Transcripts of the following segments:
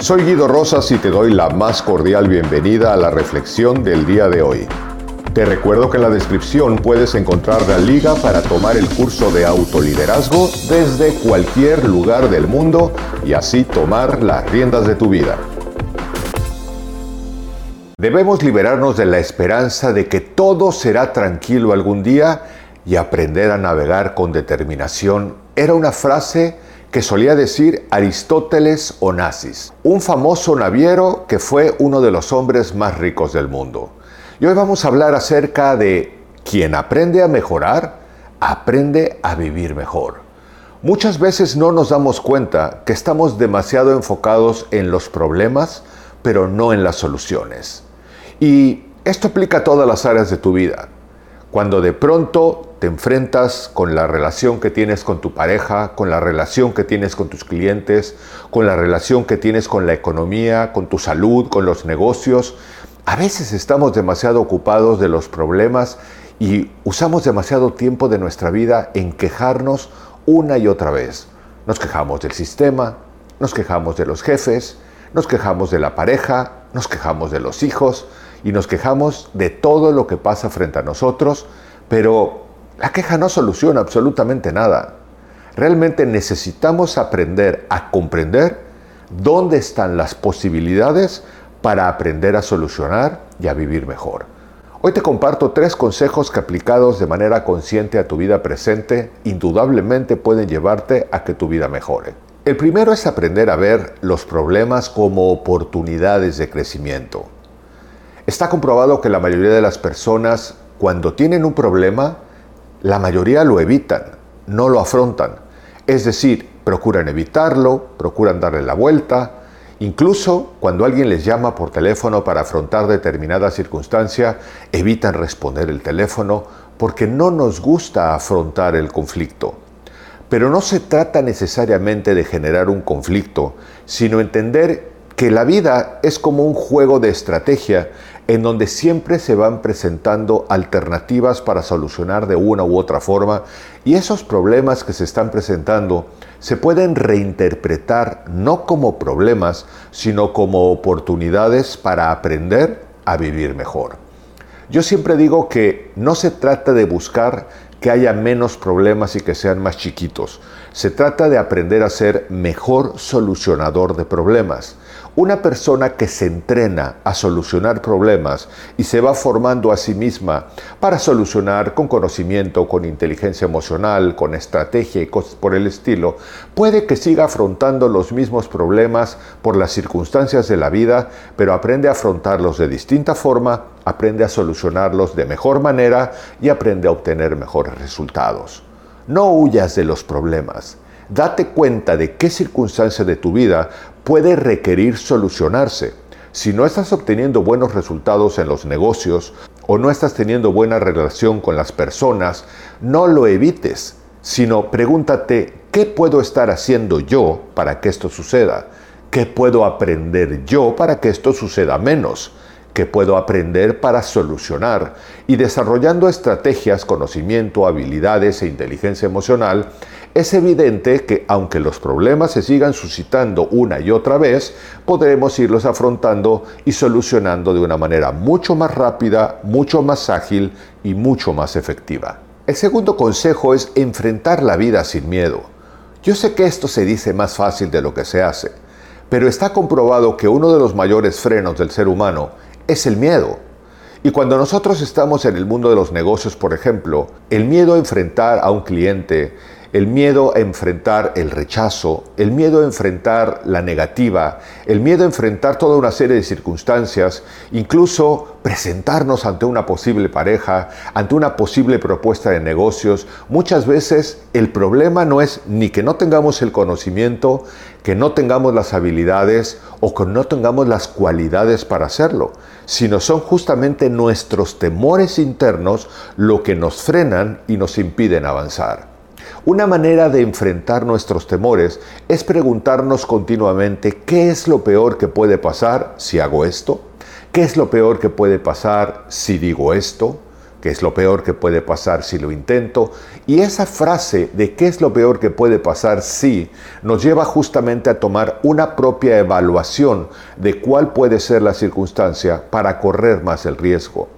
Soy Guido Rosas y te doy la más cordial bienvenida a la reflexión del día de hoy. Te recuerdo que en la descripción puedes encontrar la liga para tomar el curso de autoliderazgo desde cualquier lugar del mundo y así tomar las riendas de tu vida. Debemos liberarnos de la esperanza de que todo será tranquilo algún día y aprender a navegar con determinación era una frase que solía decir Aristóteles Onassis, un famoso naviero que fue uno de los hombres más ricos del mundo. Y hoy vamos a hablar acerca de quien aprende a mejorar, aprende a vivir mejor. Muchas veces no nos damos cuenta que estamos demasiado enfocados en los problemas, pero no en las soluciones. Y esto aplica a todas las áreas de tu vida. Cuando de pronto te enfrentas con la relación que tienes con tu pareja, con la relación que tienes con tus clientes, con la relación que tienes con la economía, con tu salud, con los negocios, a veces estamos demasiado ocupados de los problemas y usamos demasiado tiempo de nuestra vida en quejarnos una y otra vez. Nos quejamos del sistema, nos quejamos de los jefes, nos quejamos de la pareja, nos quejamos de los hijos, y nos quejamos de todo lo que pasa frente a nosotros, pero la queja no soluciona absolutamente nada. Realmente necesitamos aprender a comprender dónde están las posibilidades para aprender a solucionar y a vivir mejor. Hoy te comparto tres consejos que aplicados de manera consciente a tu vida presente indudablemente pueden llevarte a que tu vida mejore. El primero es aprender a ver los problemas como oportunidades de crecimiento. Está comprobado que la mayoría de las personas, cuando tienen un problema, la mayoría lo evitan, no lo afrontan. Es decir, procuran evitarlo, procuran darle la vuelta. Incluso cuando alguien les llama por teléfono para afrontar determinada circunstancia, evitan responder el teléfono porque no nos gusta afrontar el conflicto. Pero no se trata necesariamente de generar un conflicto, sino entender que la vida es como un juego de estrategia en donde siempre se van presentando alternativas para solucionar de una u otra forma y esos problemas que se están presentando se pueden reinterpretar no como problemas, sino como oportunidades para aprender a vivir mejor. Yo siempre digo que no se trata de buscar que haya menos problemas y que sean más chiquitos. Se trata de aprender a ser mejor solucionador de problemas. Una persona que se entrena a solucionar problemas y se va formando a sí misma para solucionar con conocimiento, con inteligencia emocional, con estrategia y cosas por el estilo, puede que siga afrontando los mismos problemas por las circunstancias de la vida, pero aprende a afrontarlos de distinta forma, aprende a solucionarlos de mejor manera y aprende a obtener mejores resultados. No huyas de los problemas. Date cuenta de qué circunstancia de tu vida puede requerir solucionarse. Si no estás obteniendo buenos resultados en los negocios o no estás teniendo buena relación con las personas, no lo evites, sino pregúntate, ¿qué puedo estar haciendo yo para que esto suceda? ¿Qué puedo aprender yo para que esto suceda menos? ¿Qué puedo aprender para solucionar? Y desarrollando estrategias, conocimiento, habilidades e inteligencia emocional, es evidente que aunque los problemas se sigan suscitando una y otra vez, podremos irlos afrontando y solucionando de una manera mucho más rápida, mucho más ágil y mucho más efectiva. El segundo consejo es enfrentar la vida sin miedo. Yo sé que esto se dice más fácil de lo que se hace, pero está comprobado que uno de los mayores frenos del ser humano es el miedo. Y cuando nosotros estamos en el mundo de los negocios, por ejemplo, el miedo a enfrentar a un cliente, el miedo a enfrentar el rechazo, el miedo a enfrentar la negativa, el miedo a enfrentar toda una serie de circunstancias, incluso presentarnos ante una posible pareja, ante una posible propuesta de negocios. Muchas veces el problema no es ni que no tengamos el conocimiento, que no tengamos las habilidades o que no tengamos las cualidades para hacerlo, sino son justamente nuestros temores internos lo que nos frenan y nos impiden avanzar. Una manera de enfrentar nuestros temores es preguntarnos continuamente qué es lo peor que puede pasar si hago esto, qué es lo peor que puede pasar si digo esto, ¿Qué es lo peor que puede pasar si lo intento? Y esa frase de qué es lo peor que puede pasar si nos lleva justamente a tomar una propia evaluación de cuál puede ser la circunstancia para correr más el riesgo.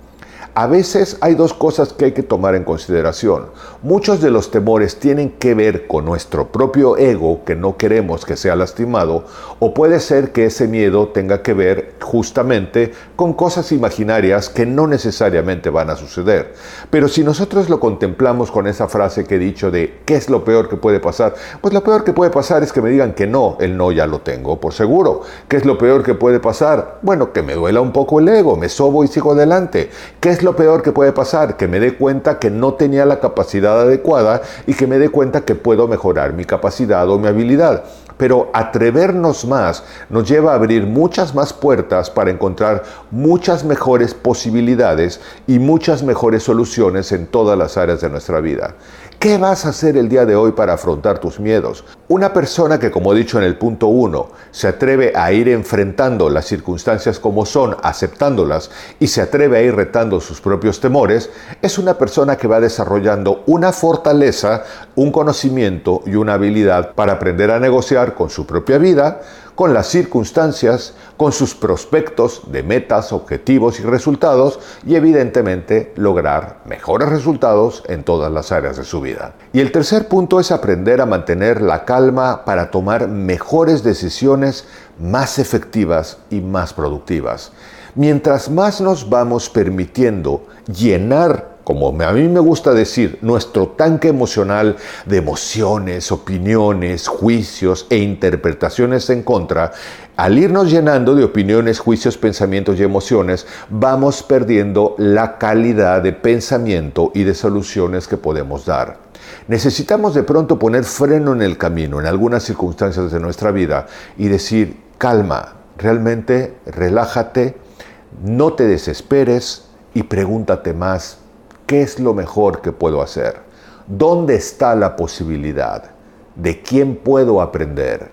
A veces hay dos cosas que hay que tomar en consideración. Muchos de los temores tienen que ver con nuestro propio ego, que no queremos que sea lastimado, o puede ser que ese miedo tenga que ver justamente con cosas imaginarias que no necesariamente van a suceder. Pero si nosotros lo contemplamos con esa frase que he dicho de ¿qué es lo peor que puede pasar? Pues lo peor que puede pasar es que me digan que no, el no ya lo tengo, por seguro. ¿Qué es lo peor que puede pasar? Bueno, que me duela un poco el ego, me sobo y sigo adelante. ¿Qué es lo peor que puede pasar? Que me dé cuenta que no tenía la capacidad adecuada y que me dé cuenta que puedo mejorar mi capacidad o mi habilidad. Pero atrevernos más nos lleva a abrir muchas más puertas para encontrar muchas mejores posibilidades y muchas mejores soluciones en todas las áreas de nuestra vida. ¿Qué vas a hacer el día de hoy para afrontar tus miedos? Una persona que, como he dicho en el punto 1, se atreve a ir enfrentando las circunstancias como son, aceptándolas, y se atreve a ir retando sus propios temores, es una persona que va desarrollando una fortaleza, un conocimiento y una habilidad para aprender a negociar con su propia vida, con las circunstancias, con sus prospectos de metas, objetivos y resultados y evidentemente lograr mejores resultados en todas las áreas de su vida. Y el tercer punto es aprender a mantener la calma para tomar mejores decisiones más efectivas y más productivas. Mientras más nos vamos permitiendo llenar como a mí me gusta decir, nuestro tanque emocional de emociones, opiniones, juicios e interpretaciones en contra, al irnos llenando de opiniones, juicios, pensamientos y emociones, vamos perdiendo la calidad de pensamiento y de soluciones que podemos dar. Necesitamos de pronto poner freno en el camino en algunas circunstancias de nuestra vida y decir, calma, realmente relájate, no te desesperes y pregúntate más ¿Qué es lo mejor que puedo hacer? ¿Dónde está la posibilidad? ¿De quién puedo aprender?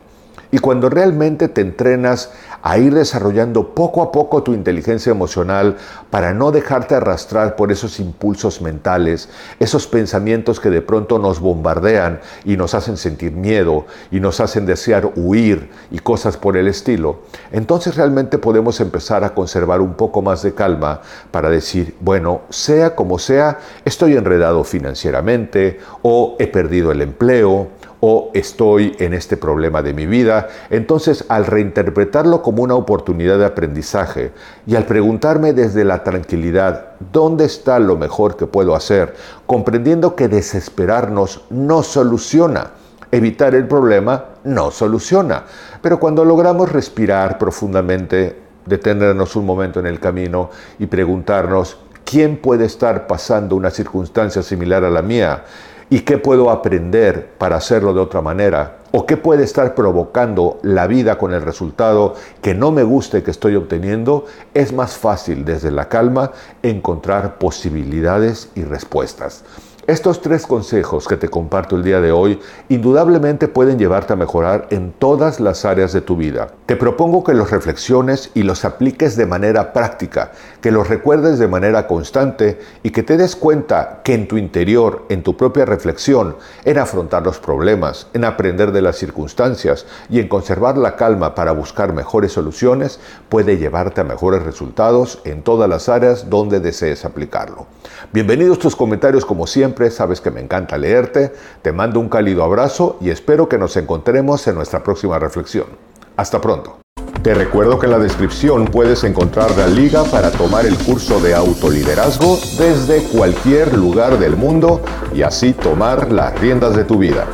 Y cuando realmente te entrenas a ir desarrollando poco a poco tu inteligencia emocional para no dejarte arrastrar por esos impulsos mentales, esos pensamientos que de pronto nos bombardean y nos hacen sentir miedo y nos hacen desear huir y cosas por el estilo, entonces realmente podemos empezar a conservar un poco más de calma para decir, bueno, sea como sea, estoy enredado financieramente o he perdido el empleo o estoy en este problema de mi vida. Entonces, al reinterpretarlo como una oportunidad de aprendizaje y al preguntarme desde la tranquilidad, ¿dónde está lo mejor que puedo hacer? Comprendiendo que desesperarnos no soluciona. Evitar el problema no soluciona. Pero cuando logramos respirar profundamente, detenernos un momento en el camino y preguntarnos, ¿quién puede estar pasando una circunstancia similar a la mía? ¿Y qué puedo aprender para hacerlo de otra manera? ¿O qué puede estar provocando la vida con el resultado que no me guste que estoy obteniendo? Es más fácil desde la calma encontrar posibilidades y respuestas. Estos tres consejos que te comparto el día de hoy indudablemente pueden llevarte a mejorar en todas las áreas de tu vida. Te propongo que los reflexiones y los apliques de manera práctica, que los recuerdes de manera constante y que te des cuenta que en tu interior, en tu propia reflexión, en afrontar los problemas, en aprender de las circunstancias y en conservar la calma para buscar mejores soluciones, puede llevarte a mejores resultados en todas las áreas donde desees aplicarlo. Bienvenidos tus comentarios como sabes que me encanta leerte, te mando un cálido abrazo y espero que nos encontremos en nuestra próxima reflexión. Hasta pronto. Te recuerdo que en la descripción puedes encontrar la liga para tomar el curso de autoliderazgo desde cualquier lugar del mundo y así tomar las riendas de tu vida.